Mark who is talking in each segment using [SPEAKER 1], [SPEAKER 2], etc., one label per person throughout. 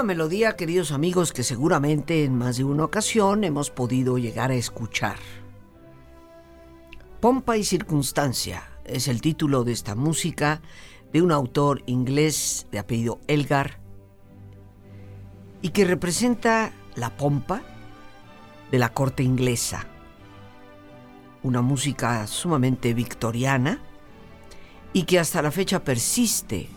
[SPEAKER 1] Una melodía, queridos amigos, que seguramente en más de una ocasión hemos podido llegar a escuchar. Pompa y circunstancia es el título de esta música de un autor inglés de apellido Elgar y que representa la pompa de la corte inglesa. Una música sumamente victoriana y que hasta la fecha persiste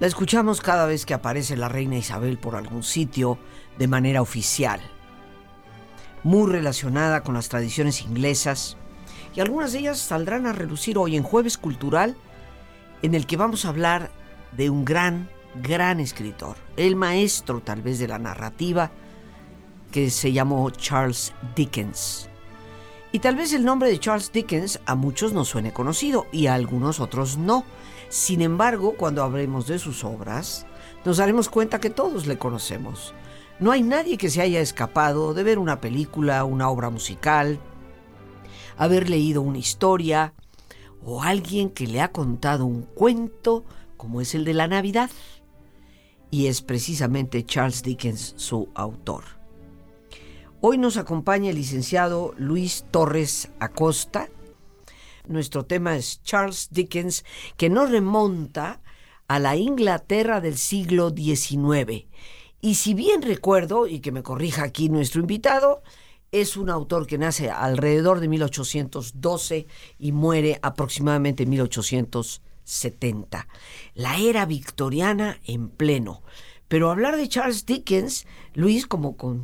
[SPEAKER 1] la escuchamos cada vez que aparece la reina Isabel por algún sitio de manera oficial. Muy relacionada con las tradiciones inglesas y algunas de ellas saldrán a relucir hoy en Jueves Cultural en el que vamos a hablar de un gran, gran escritor, el maestro tal vez de la narrativa que se llamó Charles Dickens. Y tal vez el nombre de Charles Dickens a muchos nos suene conocido y a algunos otros no. Sin embargo, cuando hablemos de sus obras, nos daremos cuenta que todos le conocemos. No hay nadie que se haya escapado de ver una película, una obra musical, haber leído una historia o alguien que le ha contado un cuento como es el de la Navidad. Y es precisamente Charles Dickens su autor. Hoy nos acompaña el licenciado Luis Torres Acosta. Nuestro tema es Charles Dickens, que nos remonta a la Inglaterra del siglo XIX. Y si bien recuerdo, y que me corrija aquí nuestro invitado, es un autor que nace alrededor de 1812 y muere aproximadamente en 1870. La era victoriana en pleno. Pero hablar de Charles Dickens, Luis, como con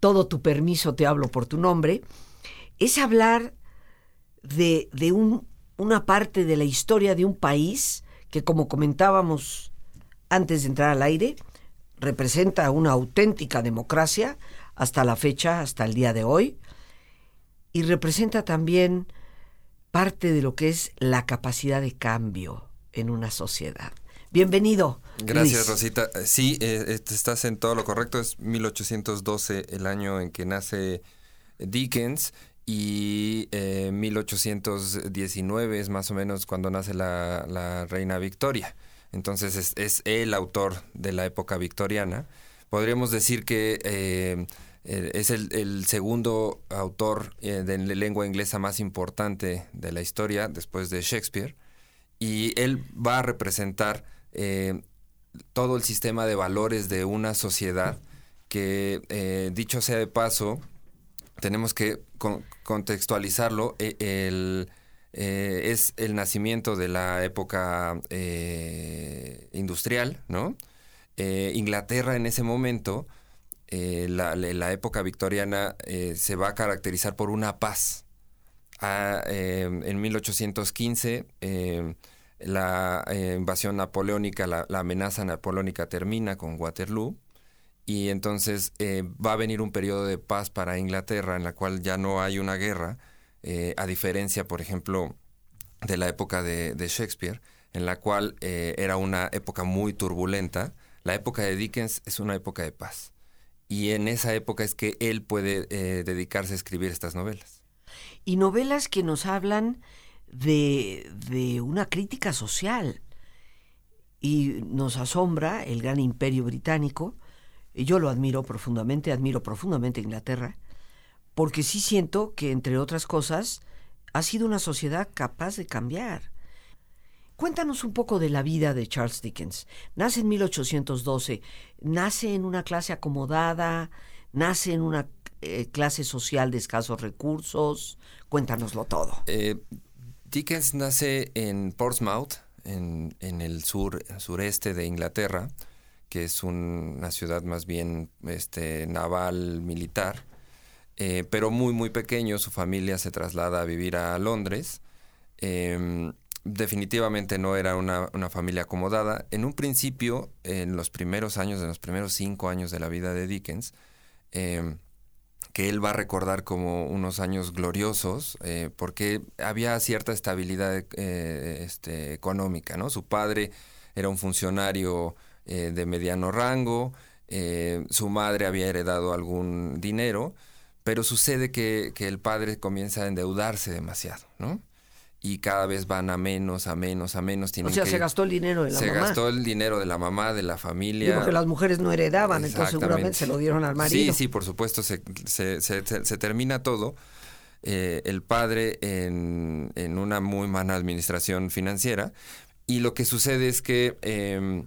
[SPEAKER 1] todo tu permiso te hablo por tu nombre, es hablar de, una parte de la historia de un país que, como comentábamos antes de entrar al aire, representa una auténtica democracia hasta la fecha, hasta el día de hoy, y representa también parte de lo que es la capacidad de cambio en una sociedad. Bienvenido.
[SPEAKER 2] Gracias, Rosita. Sí, eh, estás en todo lo correcto. Es 1812 el año en que nace Dickens y 1819 eh, es más o menos cuando nace la, reina Victoria. Entonces es, el autor de la época victoriana. Podríamos decir que eh, es el, el, segundo autor de lengua inglesa más importante de la historia después de Shakespeare. Y él va a representar eh, todo el sistema de valores de una sociedad que, eh, dicho sea de paso, tenemos que contextualizarlo. Eh, es el nacimiento de la época industrial. Inglaterra en ese momento, la, la, época victoriana, se va a caracterizar por una paz. Ah, en 1815 la eh, invasión napoleónica, la, amenaza napoleónica termina con Waterloo y entonces eh, va a venir un periodo de paz para Inglaterra en la cual ya no hay una guerra, eh, a diferencia, por ejemplo, de la época de, Shakespeare, en la cual era una época muy turbulenta. La época de Dickens es una época de paz. Y en esa época es que él puede dedicarse a escribir estas novelas.
[SPEAKER 1] Y novelas que nos hablan de, una crítica social. Y nos asombra el gran imperio británico, y yo lo admiro profundamente, admiro profundamente Inglaterra, porque sí siento que, entre otras cosas, ha sido una sociedad capaz de cambiar. Cuéntanos un poco de la vida de Charles Dickens. Nace en 1812, nace en una clase acomodada, nace en una eh, clase social de escasos recursos. Cuéntanoslo todo.
[SPEAKER 2] Eh, Dickens nace en Portsmouth, en, el sur, sureste de Inglaterra, que es una ciudad más bien este, naval militar, eh, pero muy, muy pequeño. Su familia se traslada a vivir a Londres. Em, definitivamente no era una, familia acomodada. En un principio, en los primeros años, en los primeros cinco años de la vida de Dickens, em, que él va a recordar como unos años gloriosos, eh, porque había cierta estabilidad eh, este, económica, ¿no? Su padre era un funcionario eh, de mediano rango, su madre había heredado algún dinero, pero sucede que, que el padre comienza a endeudarse demasiado, ¿no? Y cada vez van a menos, a menos, a menos.
[SPEAKER 1] o sea, se gastó el dinero de la
[SPEAKER 2] se
[SPEAKER 1] mamá.
[SPEAKER 2] Se gastó el dinero de la mamá, de la familia.
[SPEAKER 1] porque las mujeres no heredaban, entonces seguramente se lo dieron al marido.
[SPEAKER 2] Sí, sí, por supuesto, se, se, se, termina todo. Eh, el padre en, en, una muy mala administración financiera. Y lo que sucede es que em,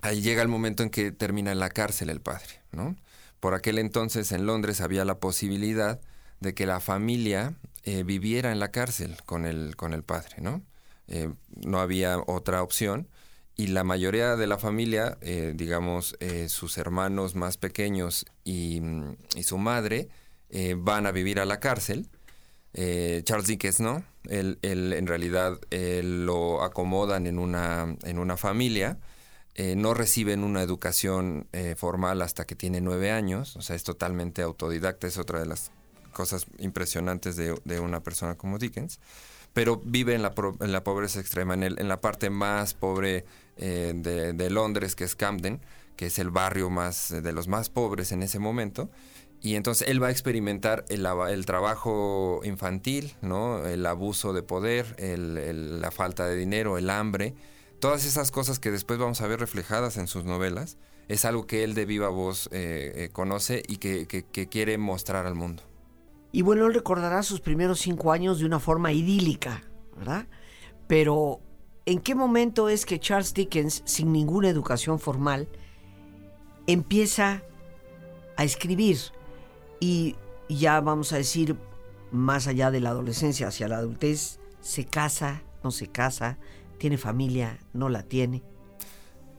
[SPEAKER 2] ahí llega el momento en que termina en la cárcel el padre, ¿no? Por aquel entonces en Londres había la posibilidad de que la familia eh, viviera en la cárcel con el, con el padre, ¿no? Eh, no había otra opción y la mayoría de la familia, eh, digamos, sus hermanos más pequeños y, su madre, van a vivir a la cárcel. Charles Dickens no, él, en realidad lo acomodan en una, en una familia. no reciben una educación formal hasta que tiene nueve años, o sea, es totalmente autodidacta, es otra de las cosas impresionantes de, una persona como Dickens, pero vive en la, en la pobreza extrema, en, el, en, la parte más pobre eh, de, Londres, que es Camden, que es el barrio más de los más pobres en ese momento. Y entonces él va a experimentar el, trabajo infantil, el abuso de poder, la falta de dinero, el hambre, todas esas cosas que después vamos a ver reflejadas en sus novelas, es algo que él de viva voz eh, eh, conoce y que quiere mostrar al mundo.
[SPEAKER 1] Y bueno, él recordará sus primeros cinco años de una forma idílica, ¿verdad? Pero, ¿en qué momento es que Charles Dickens, sin ninguna educación formal, empieza a escribir? Y ya vamos a decir, más allá de la adolescencia hacia la adultez, se casa, no se casa, tiene familia, no la tiene.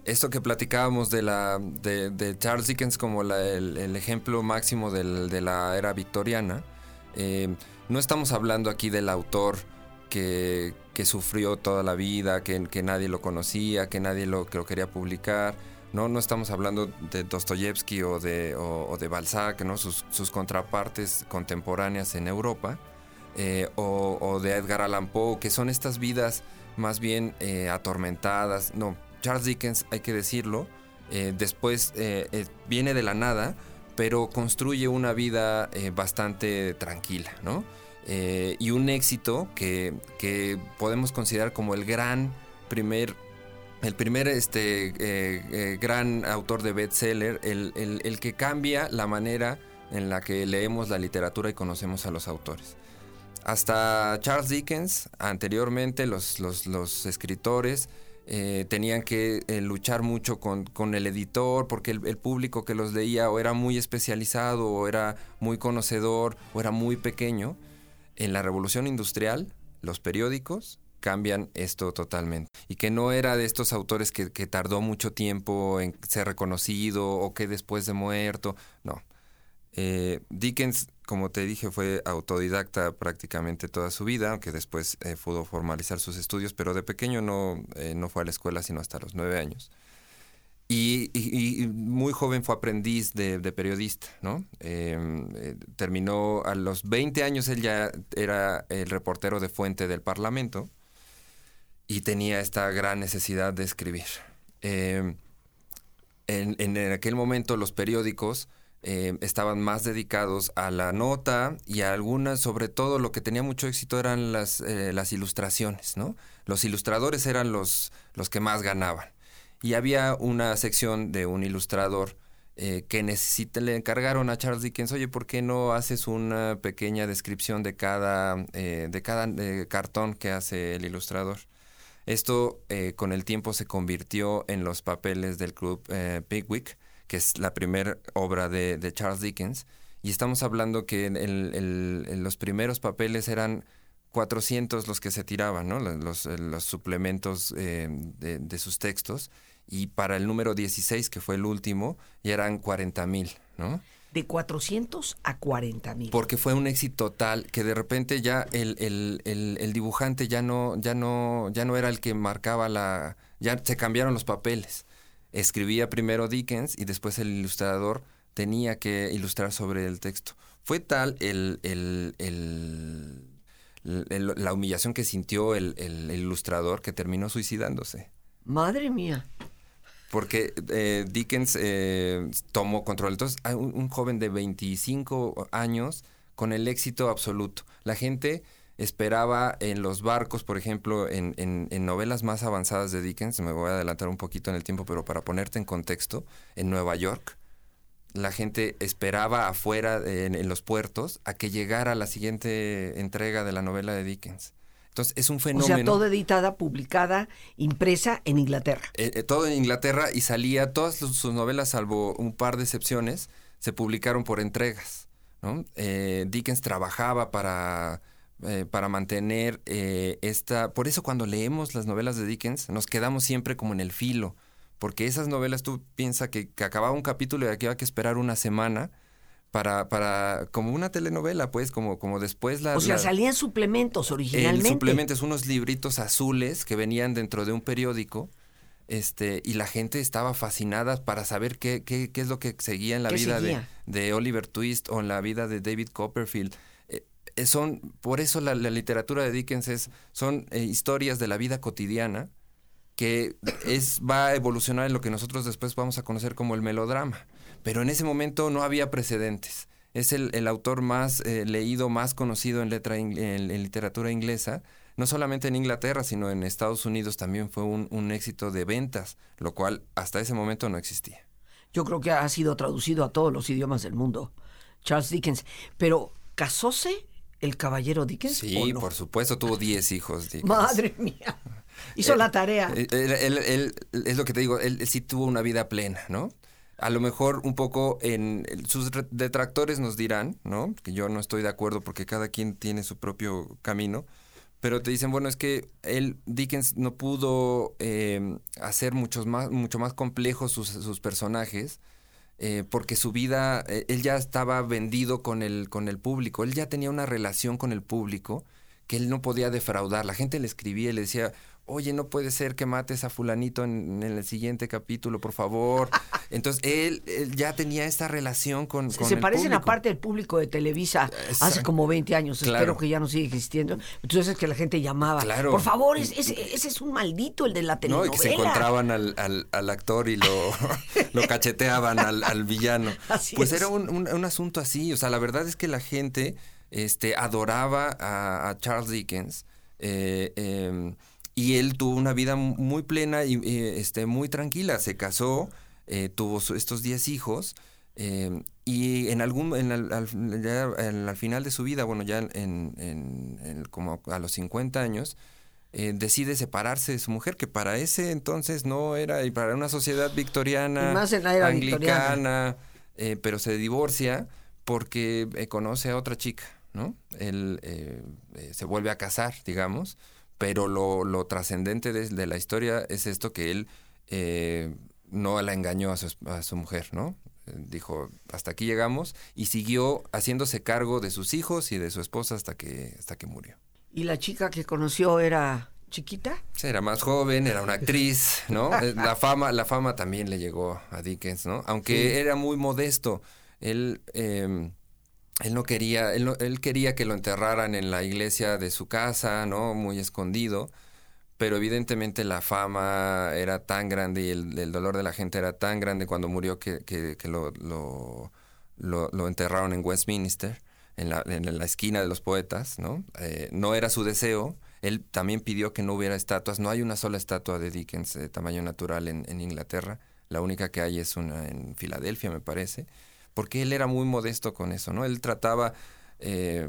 [SPEAKER 2] Esto que platicábamos de, la, de, Charles Dickens como el, ejemplo máximo de la era victoriana, eh, no estamos hablando aquí del autor que, sufrió toda la vida, que, nadie lo conocía, que nadie lo, quería publicar. No, no estamos hablando de Dostoyevsky o de, o, de Balzac, ¿no? sus, contrapartes contemporáneas en Europa, eh, o, de Edgar Allan Poe, que son estas vidas más bien eh, atormentadas. No, Charles Dickens, hay que decirlo, después viene de la nada, pero construye una vida eh, bastante tranquila, ¿no? Eh, y un éxito que, podemos considerar como el gran primer, el primer este, eh, gran autor de bestseller, el, el, que cambia la manera en la que leemos la literatura y conocemos a los autores. Hasta Charles Dickens, anteriormente los, los escritores eh, tenían que eh, luchar mucho con, el editor porque el, público que los leía o era muy especializado o era muy conocedor o era muy pequeño. En la revolución industrial, los periódicos cambian esto totalmente. Y que no era de estos autores que tardó mucho tiempo en ser reconocido o que después de muerto. No. Eh, Dickens como te dije, fue autodidacta prácticamente toda su vida, aunque después eh, pudo formalizar sus estudios, pero de pequeño no, eh, no fue a la escuela sino hasta los nueve años. Y, muy joven fue aprendiz de, periodista, ¿no? Em, terminó a los 20 años, él ya era el reportero de fuente del Parlamento y tenía esta gran necesidad de escribir. Em, en, en aquel momento los periódicos eh, estaban más dedicados a la nota y a algunas, sobre todo lo que tenía mucho éxito eran las, eh, las ilustraciones, ¿no? Los ilustradores eran los, los que más ganaban. Y había una sección de un ilustrador eh, que necesita, le encargaron a Charles Dickens, oye, ¿por qué no haces una pequeña descripción de cada, de cada cartón que hace el ilustrador? Esto con el tiempo se convirtió en los papeles del club Pigwick, que es la primera obra de, Charles Dickens. Y estamos hablando que en, los primeros papeles eran 400 los que se tiraban, ¿no? Los, los suplementos de, de, sus textos. Y para el número 16, que fue el último, ya eran 40 mil, ¿no?
[SPEAKER 1] de 400 a 40 mil.
[SPEAKER 2] Porque fue un éxito tal que de repente ya el, el, el, dibujante ya no, ya, no, ya no era el que marcaba la... Ya se cambiaron los papeles. Escribía primero Dickens y después el ilustrador tenía que ilustrar sobre el texto. Fue tal el, la humillación que sintió el ilustrador que terminó suicidándose.
[SPEAKER 1] Madre mía
[SPEAKER 2] porque eh, Dickens eh, tomó control. Entonces, hay un, joven de 25 años con el éxito absoluto. La gente esperaba en los barcos, por ejemplo, en, en, novelas más avanzadas de Dickens, me voy a adelantar un poquito en el tiempo, pero para ponerte en contexto, en Nueva York, la gente esperaba afuera en los puertos a que llegara la siguiente entrega de la novela de Dickens. Entonces es un fenómeno.
[SPEAKER 1] O sea, todo editada, publicada, impresa en Inglaterra.
[SPEAKER 2] Eh, eh, todo en Inglaterra y salía, todas sus novelas, salvo un par de excepciones, se publicaron por entregas. ¿no? Eh, Dickens trabajaba para, para mantener esta... Por eso cuando leemos las novelas de Dickens nos quedamos siempre como en el filo, porque esas novelas tú piensas que, que acababa un capítulo y aquí había que esperar una semana para, para, como una telenovela, pues, como, como después la...
[SPEAKER 1] O sea, salían suplementos originalmente.
[SPEAKER 2] suplementos, unos libritos azules que venían dentro de un periódico, este, y la gente estaba fascinada para saber qué, qué, qué es lo que seguía en la vida de, de, Oliver Twist o en la vida de David Copperfield. Eh, son, por eso la, literatura de Dickens es, son eh, historias de la vida cotidiana que es, va a evolucionar en lo que nosotros después vamos a conocer como el melodrama pero en ese momento no había precedentes. Es el, autor más eh, leído, más conocido en, letra en, literatura inglesa. No solamente en Inglaterra, sino en Estados Unidos también fue un, éxito de ventas, lo cual hasta ese momento no existía.
[SPEAKER 1] Yo creo que ha sido traducido a todos los idiomas del mundo. Charles Dickens. Pero, ¿casóse el caballero Dickens?
[SPEAKER 2] Sí, por supuesto, tuvo 10 hijos. Dickens.
[SPEAKER 1] Madre mía. Hizo eh, la tarea.
[SPEAKER 2] Eh, él, es lo que te digo, él, sí tuvo una vida plena, ¿no? a lo mejor un poco en sus detractores nos dirán, ¿no? Que yo no estoy de acuerdo porque cada quien tiene su propio camino, pero te dicen, bueno, es que él, Dickens, no pudo eh, hacer muchos más, mucho más complejos sus, personajes. Eh, porque su vida, eh, él ya estaba vendido con el, con el público, él ya tenía una relación con el público que él no podía defraudar. La gente le escribía y le decía, oye, no puede ser que mates a fulanito en, el siguiente capítulo, por favor. Entonces, él, ya tenía esta relación con, con
[SPEAKER 1] Se parecen aparte el público de Televisa hace como 20 años, espero que ya no siga existiendo. Entonces es que la gente llamaba, claro. por favor, ese, es un maldito, el de la telenovela.
[SPEAKER 2] No, y que se encontraban al, al, actor y lo, lo cacheteaban al, villano. pues era un, un, asunto así, o sea, la verdad es que la gente este, adoraba a, Charles Dickens. Eh, em, y él tuvo una vida muy plena y este, muy tranquila. Se casó, eh, tuvo estos 10 hijos eh, y en algún, en al, final de su vida, bueno, ya en, como a los 50 años, eh, decide separarse de su mujer, que para ese entonces no era, y para una sociedad victoriana,
[SPEAKER 1] más en la era
[SPEAKER 2] anglicana, pero se divorcia porque conoce a otra chica, ¿no? Él se vuelve a casar, digamos pero lo, lo trascendente de, la historia es esto que él eh, no la engañó a su, a su mujer, ¿no? Dijo, hasta aquí llegamos y siguió haciéndose cargo de sus hijos y de su esposa hasta que, hasta que murió.
[SPEAKER 1] ¿Y la chica que conoció era chiquita?
[SPEAKER 2] Sí, era más joven, era una actriz, ¿no? Eh, la fama, la fama también le llegó a Dickens, ¿no? Aunque era muy modesto. Él eh, él no quería, él, él, quería que lo enterraran en la iglesia de su casa, ¿no? Muy escondido, pero evidentemente la fama era tan grande y el, dolor de la gente era tan grande cuando murió que, lo, lo, enterraron en Westminster, en la, en la esquina de los poetas, ¿no? Eh, no era su deseo, él también pidió que no hubiera estatuas, no hay una sola estatua de Dickens de tamaño natural en, en Inglaterra, la única que hay es una en Filadelfia, me parece porque él era muy modesto con eso, ¿no? Él trataba eh,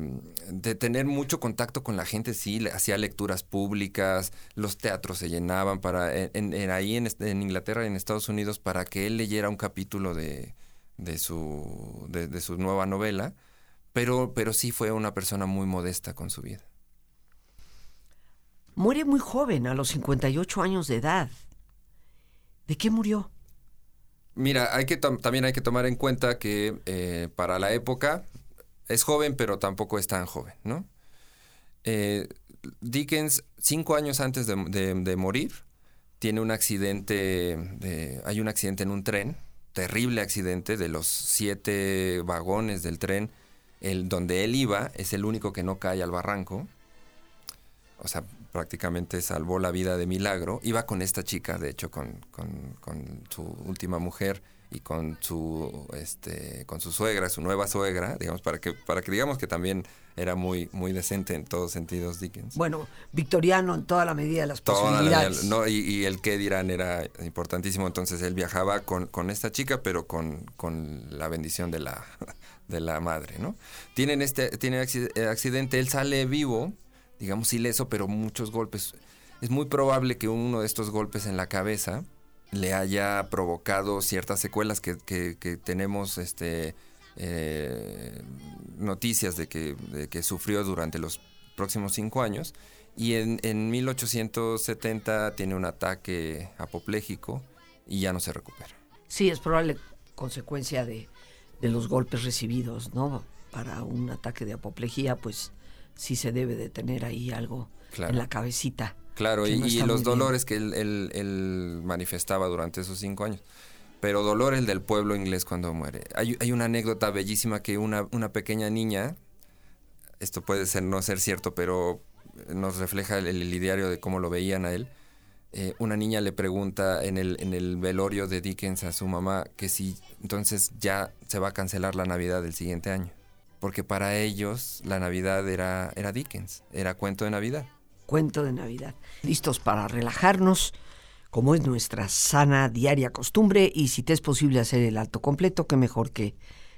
[SPEAKER 2] de tener mucho contacto con la gente, sí, hacía lecturas públicas, los teatros se llenaban para, en, ahí en, Inglaterra y en Estados Unidos para que él leyera un capítulo de, de, su, de, su nueva novela, pero, pero sí fue una persona muy modesta con su vida.
[SPEAKER 1] muere muy joven, a los 58 años de edad. ¿De qué murió?
[SPEAKER 2] Mira, hay que también hay que tomar en cuenta que eh, para la época es joven, pero tampoco es tan joven, ¿no? Eh, Dickens, cinco años antes de, morir, tiene un accidente, hay un accidente en un tren, terrible accidente, de los siete vagones del tren, el, donde él iba, es el único que no cae al barranco. O sea, prácticamente salvó la vida de milagro. Iba con esta chica, de hecho, con, su última mujer y con su este con su suegra, su nueva suegra, digamos para que para que digamos que también era muy muy decente en todos sentidos Dickens.
[SPEAKER 1] Bueno, victoriano en toda la medida de las posibilidades.
[SPEAKER 2] no, y, el que dirán era importantísimo, entonces él viajaba con, con esta chica, pero con, con la bendición de la de la madre, ¿no? Tienen este tiene accidente, él sale vivo, digamos ileso, pero muchos golpes. Es muy probable que uno de estos golpes en la cabeza le haya provocado ciertas secuelas que, tenemos este, eh, noticias de que, que, sufrió durante los próximos cinco años. Y en, en 1870 tiene un ataque apopléjico y ya no se recupera.
[SPEAKER 1] Sí, es probable consecuencia de, de los golpes recibidos, ¿no? Para un ataque de apoplejía, pues sí se debe de tener ahí algo en la cabecita.
[SPEAKER 2] Claro, y, los dolores que él, manifestaba durante esos cinco años. Pero dolor el del pueblo inglés cuando muere. Hay, hay una anécdota bellísima que una, una, pequeña niña, esto puede ser no ser cierto, pero nos refleja el, el ideario de cómo lo veían a él. Eh, una niña le pregunta en el, en el velorio de Dickens a su mamá que si entonces ya se va a cancelar la Navidad del siguiente año. Porque para ellos la Navidad era, era Dickens, era cuento de Navidad
[SPEAKER 1] cuento de Navidad. Listos para relajarnos, como es nuestra sana diaria costumbre, y si te es posible hacer el alto completo, qué mejor que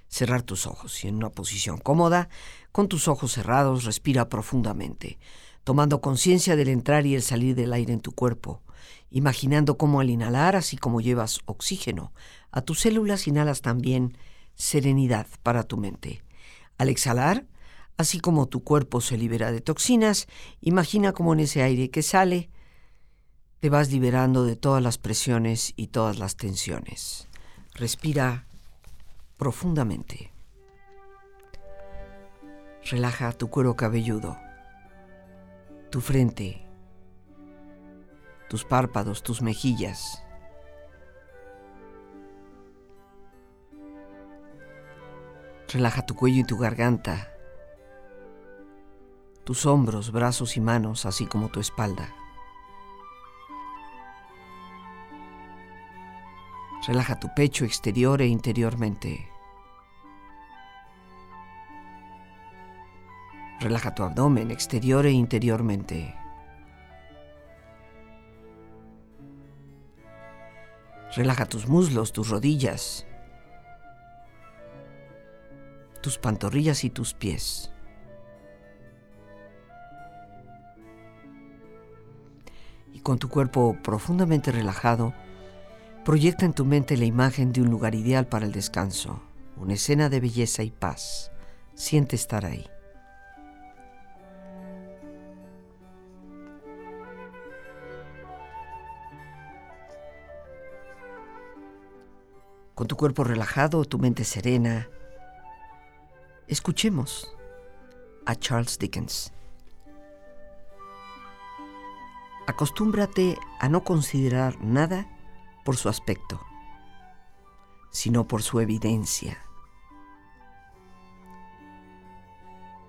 [SPEAKER 1] cerrar tus ojos y en una posición cómoda, con tus ojos cerrados, respira profundamente, tomando conciencia del entrar y el salir del aire en tu cuerpo, imaginando cómo al inhalar, así como llevas oxígeno a tus células, inhalas también serenidad para tu mente. Al exhalar, Así como tu cuerpo se libera de toxinas, imagina cómo en ese aire que sale te vas liberando de todas las presiones y todas las tensiones. Respira profundamente. Relaja tu cuero cabelludo, tu frente, tus párpados, tus mejillas. Relaja tu cuello y tu garganta tus hombros, brazos y manos, así como tu espalda. Relaja tu pecho exterior e interiormente. Relaja tu abdomen exterior e interiormente. Relaja tus muslos, tus rodillas, tus pantorrillas y tus pies. con tu cuerpo profundamente relajado, proyecta en tu mente la imagen de un lugar ideal para el descanso, una escena de belleza y paz. Siente estar ahí. Con tu cuerpo relajado, tu mente serena, escuchemos a Charles Dickens. Acostúmbrate a no considerar nada por su aspecto, sino por su evidencia.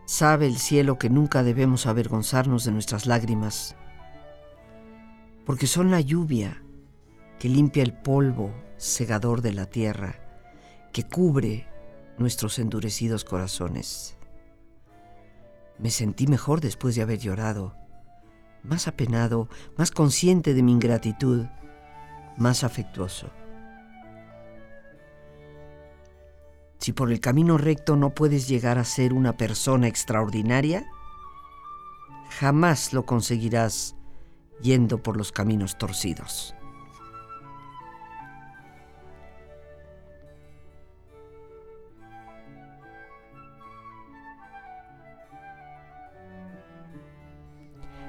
[SPEAKER 1] Sabe el cielo que nunca debemos avergonzarnos de nuestras lágrimas, porque son la lluvia que limpia el polvo segador de la tierra, que cubre nuestros endurecidos corazones. Me sentí mejor después de haber llorado más apenado, más consciente de mi ingratitud, más afectuoso. Si por el camino recto no puedes llegar a ser una persona extraordinaria, jamás lo conseguirás yendo por los caminos torcidos.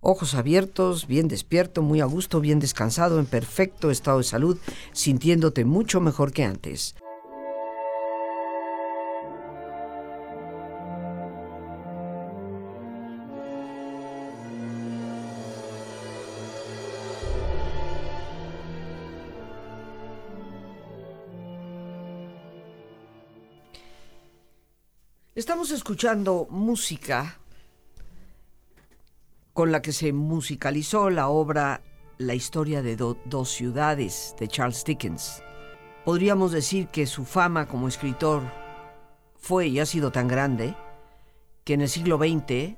[SPEAKER 1] Ojos abiertos, bien despierto, muy a gusto, bien descansado, en perfecto estado de salud, sintiéndote mucho mejor que antes. Estamos escuchando música con la que se musicalizó la obra La historia de dos ciudades de Charles Dickens. Podríamos decir que su fama como escritor fue y ha sido tan grande que en el siglo XX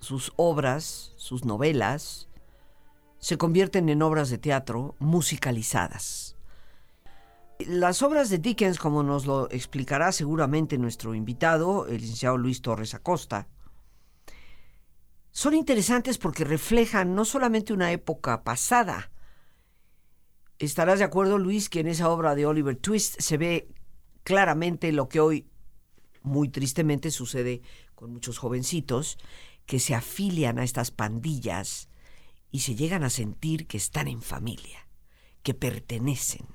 [SPEAKER 1] sus obras, sus novelas, se convierten en obras de teatro musicalizadas. Las obras de Dickens, como nos lo explicará seguramente nuestro invitado, el licenciado Luis Torres Acosta, son interesantes porque reflejan no solamente una época pasada. Estarás de acuerdo, Luis, que en esa obra de Oliver Twist se ve claramente lo que hoy, muy tristemente, sucede con muchos jovencitos que se afilian a estas pandillas y se llegan a sentir que están en familia, que pertenecen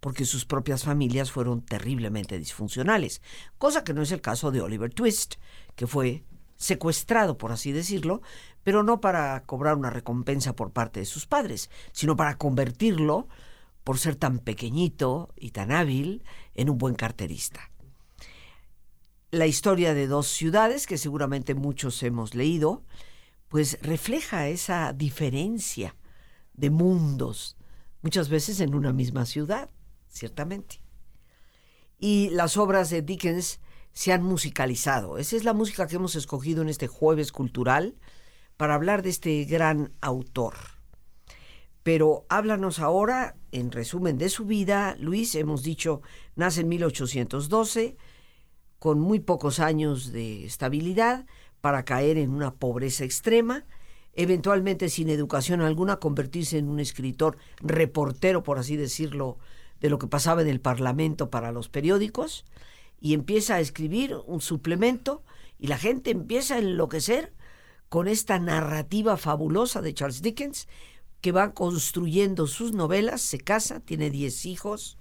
[SPEAKER 1] porque sus propias familias fueron terriblemente disfuncionales, cosa que no es el caso de Oliver Twist, que fue secuestrado, por así decirlo, pero no para cobrar una recompensa por parte de sus padres, sino para convertirlo, por ser tan pequeñito y tan hábil, en un buen carterista. La historia de dos ciudades, que seguramente muchos hemos leído, pues refleja esa diferencia de mundos, muchas veces en una misma ciudad ciertamente. Y las obras de Dickens se han musicalizado. Esa es la música que hemos escogido en este jueves cultural para hablar de este gran autor. Pero háblanos ahora, en resumen de su vida. Luis, hemos dicho, nace en 1812, con muy pocos años de estabilidad, para caer en una pobreza extrema, eventualmente sin educación alguna, convertirse en un escritor, reportero, por así decirlo, de lo que pasaba en el Parlamento para los periódicos y empieza a escribir un suplemento y la gente empieza a enloquecer con esta narrativa fabulosa de Charles Dickens que va construyendo sus novelas, se casa, tiene 10 hijos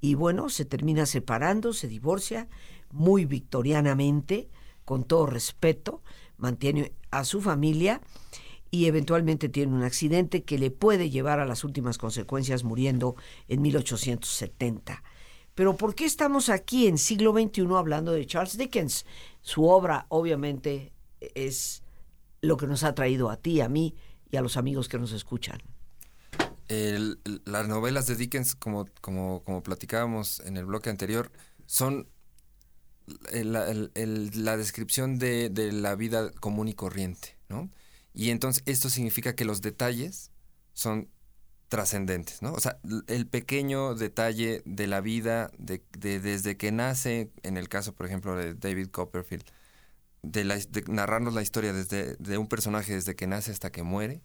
[SPEAKER 1] y bueno, se termina separando, se divorcia muy victorianamente, con todo respeto, mantiene a su familia y eventualmente tiene un accidente que le puede llevar a las últimas consecuencias muriendo en 1870. Pero ¿por qué estamos aquí en siglo XXI hablando de Charles Dickens? Su obra obviamente es lo que nos ha traído a ti, a mí y a los amigos que nos escuchan.
[SPEAKER 2] las novelas de Dickens, como, platicábamos en el bloque anterior, son la, descripción de, de, la vida común y corriente, ¿no? Y entonces esto significa que los detalles son trascendentes, ¿no? O sea, el pequeño detalle de la vida de, desde que nace, en el caso, por ejemplo, de David Copperfield, de, narrarnos la historia desde de un personaje desde que nace hasta que muere,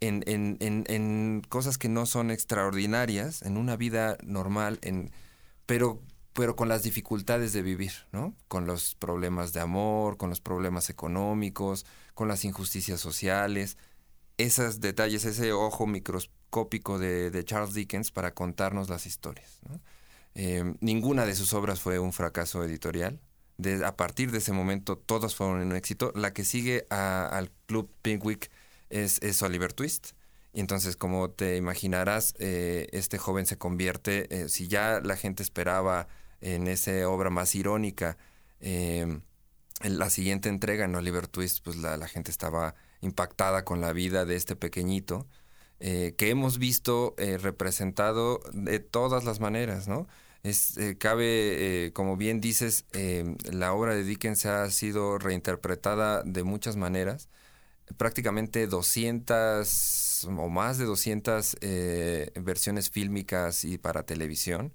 [SPEAKER 2] en, en, en, en, cosas que no son extraordinarias, en una vida normal, en, pero, pero con las dificultades de vivir, ¿no? Con los problemas de amor, con los problemas económicos, con las injusticias sociales, esos detalles, ese ojo microscópico de, Charles Dickens para contarnos las historias. Eh, ninguna de sus obras fue un fracaso editorial. a partir de ese momento todas fueron un éxito. La que sigue al Club Pickwick es, Oliver Twist. Y entonces, como te imaginarás, eh, este joven se convierte, eh, si ya la gente esperaba en esa obra más irónica, en la siguiente entrega, en Oliver Twist, pues la, gente estaba impactada con la vida de este pequeñito, eh, que hemos visto eh, representado de todas las maneras, ¿no? Es, eh, cabe, como bien dices, la obra de Dickens ha sido reinterpretada de muchas maneras. prácticamente 200 o más de 200 eh, versiones fílmicas y para televisión.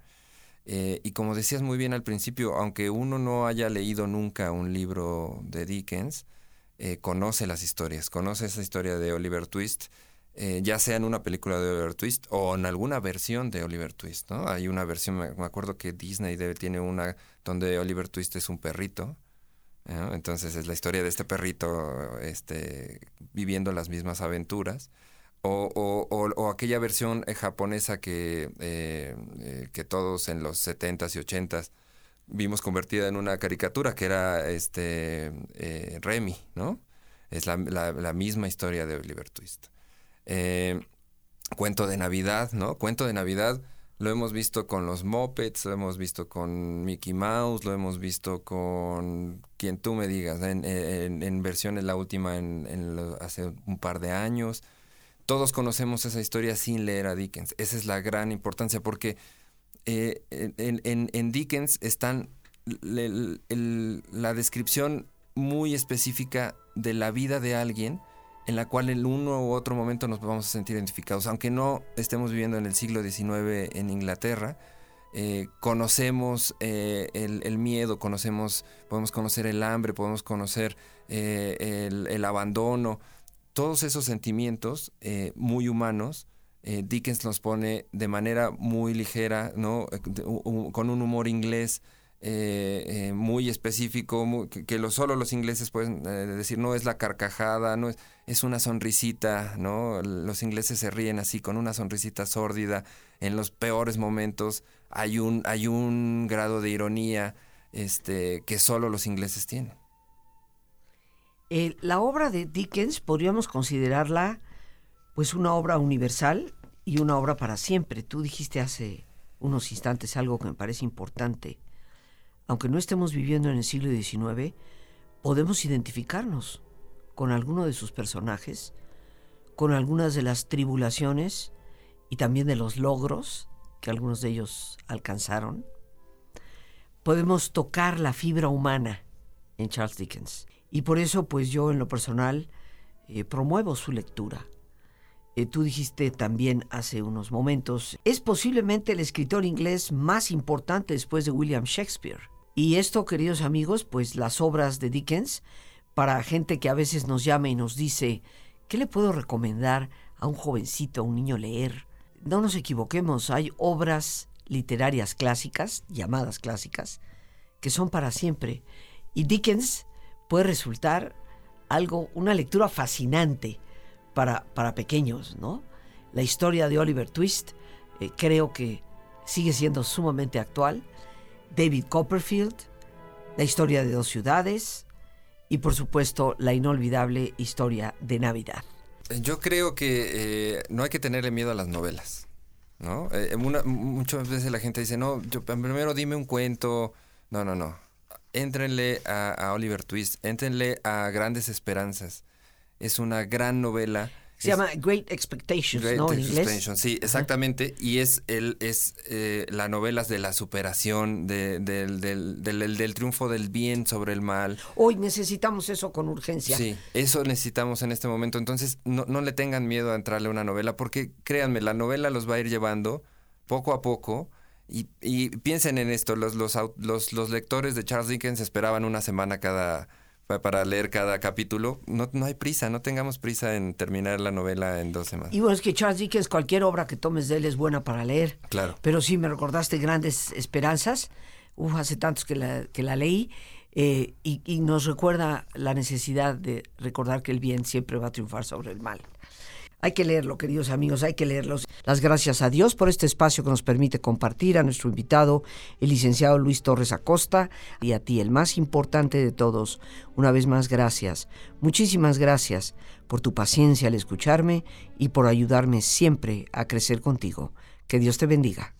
[SPEAKER 2] Y como decías muy bien al principio, aunque uno no haya leído nunca un libro de Dickens, conoce las historias, conoce esa historia de Oliver Twist, ya sea en una película de Oliver Twist o en alguna versión de Oliver Twist, ¿no? Hay una versión, me acuerdo que Disney tiene una donde Oliver Twist es un perrito, entonces es la historia de este perrito este, viviendo las mismas aventuras. O, o, aquella versión eh, japonesa que, eh, eh, que todos en los 70s y 80s vimos convertida en una caricatura, que era este Remy, ¿no? Es la, la, misma historia de Oliver Twist. Cuento de Navidad, ¿no? Cuento de Navidad lo hemos visto con los Muppets, lo hemos visto con Mickey Mouse, lo hemos visto con quien tú me digas, en, en, versiones la última en, hace un par de años. Todos conocemos esa historia sin leer a Dickens. Esa es la gran importancia porque eh, en, Dickens están la descripción muy específica de la vida de alguien en la cual en uno u otro momento nos vamos a sentir identificados. Aunque no estemos viviendo en el siglo XIX en Inglaterra, eh, conocemos eh, el, miedo, conocemos, podemos conocer el hambre, podemos conocer eh, el, abandono, todos esos sentimientos muy humanos. Dickens nos pone de manera muy ligera, ¿no? con un humor inglés, eh, eh, muy específico, que, lo, solo los ingleses pueden eh, decir, no es la carcajada, no es, es una sonrisita, ¿no? Los ingleses se ríen así, con una sonrisita sórdida, en los peores momentos hay un, hay un grado de ironía este, que solo los ingleses tienen.
[SPEAKER 1] la obra de Dickens podríamos considerarla pues una obra universal y una obra para siempre. Tú dijiste hace unos instantes algo que me parece importante aunque no estemos viviendo en el siglo XIX, podemos identificarnos con alguno de sus personajes, con algunas de las tribulaciones y también de los logros que algunos de ellos alcanzaron. Podemos tocar la fibra humana en Charles Dickens. Y por eso, pues yo en lo personal eh, promuevo su lectura. Eh, tú dijiste también hace unos momentos, es posiblemente el escritor inglés más importante después de William Shakespeare. Y esto, queridos amigos, pues las obras de Dickens, para gente que a veces nos llama y nos dice, ¿qué le puedo recomendar a un jovencito, a un niño leer? No nos equivoquemos, hay obras literarias clásicas, llamadas clásicas, que son para siempre. Y Dickens puede resultar algo, una lectura fascinante para, para pequeños, ¿no? La historia de Oliver Twist eh, creo que sigue siendo sumamente actual David Copperfield, la historia de dos ciudades y por supuesto la inolvidable historia de Navidad.
[SPEAKER 2] Yo creo que eh, no hay que tenerle miedo a las novelas. ¿no? Eh, muchas veces la gente dice, no, yo, primero dime un cuento. No, no, no. Éntrenle a, a Oliver Twist, éntrenle a Grandes Esperanzas. Es una gran novela
[SPEAKER 1] se llama Great Expectations, ¿no? En inglés.
[SPEAKER 2] Sí, exactamente. Y es el es eh, la novela de la superación, del, del, del, triunfo del bien sobre el mal.
[SPEAKER 1] Hoy necesitamos eso con urgencia.
[SPEAKER 2] Sí, eso necesitamos en este momento. Entonces, no, no le tengan miedo a entrarle a una novela, porque créanme, la novela los va a ir llevando poco a poco. Y, y piensen en esto, los, los, los, los lectores de Charles Dickens esperaban una semana cada para leer cada capítulo. No, no hay prisa, no tengamos prisa en terminar la novela en dos semanas.
[SPEAKER 1] Y bueno, es que Charles Dickens, cualquier obra que tomes de él es buena para leer.
[SPEAKER 2] Claro.
[SPEAKER 1] Pero sí, me recordaste Grandes Esperanzas. Uf, hace tantos que la, que la leí. Eh, y, y nos recuerda la necesidad de recordar que el bien siempre va a triunfar sobre el mal. Hay que leerlo, queridos amigos, hay que leerlos. Las gracias a Dios por este espacio que nos permite compartir a nuestro invitado, el licenciado Luis Torres Acosta, y a ti, el más importante de todos. Una vez más, gracias. Muchísimas gracias por tu paciencia al escucharme y por ayudarme siempre a crecer contigo. Que Dios te bendiga.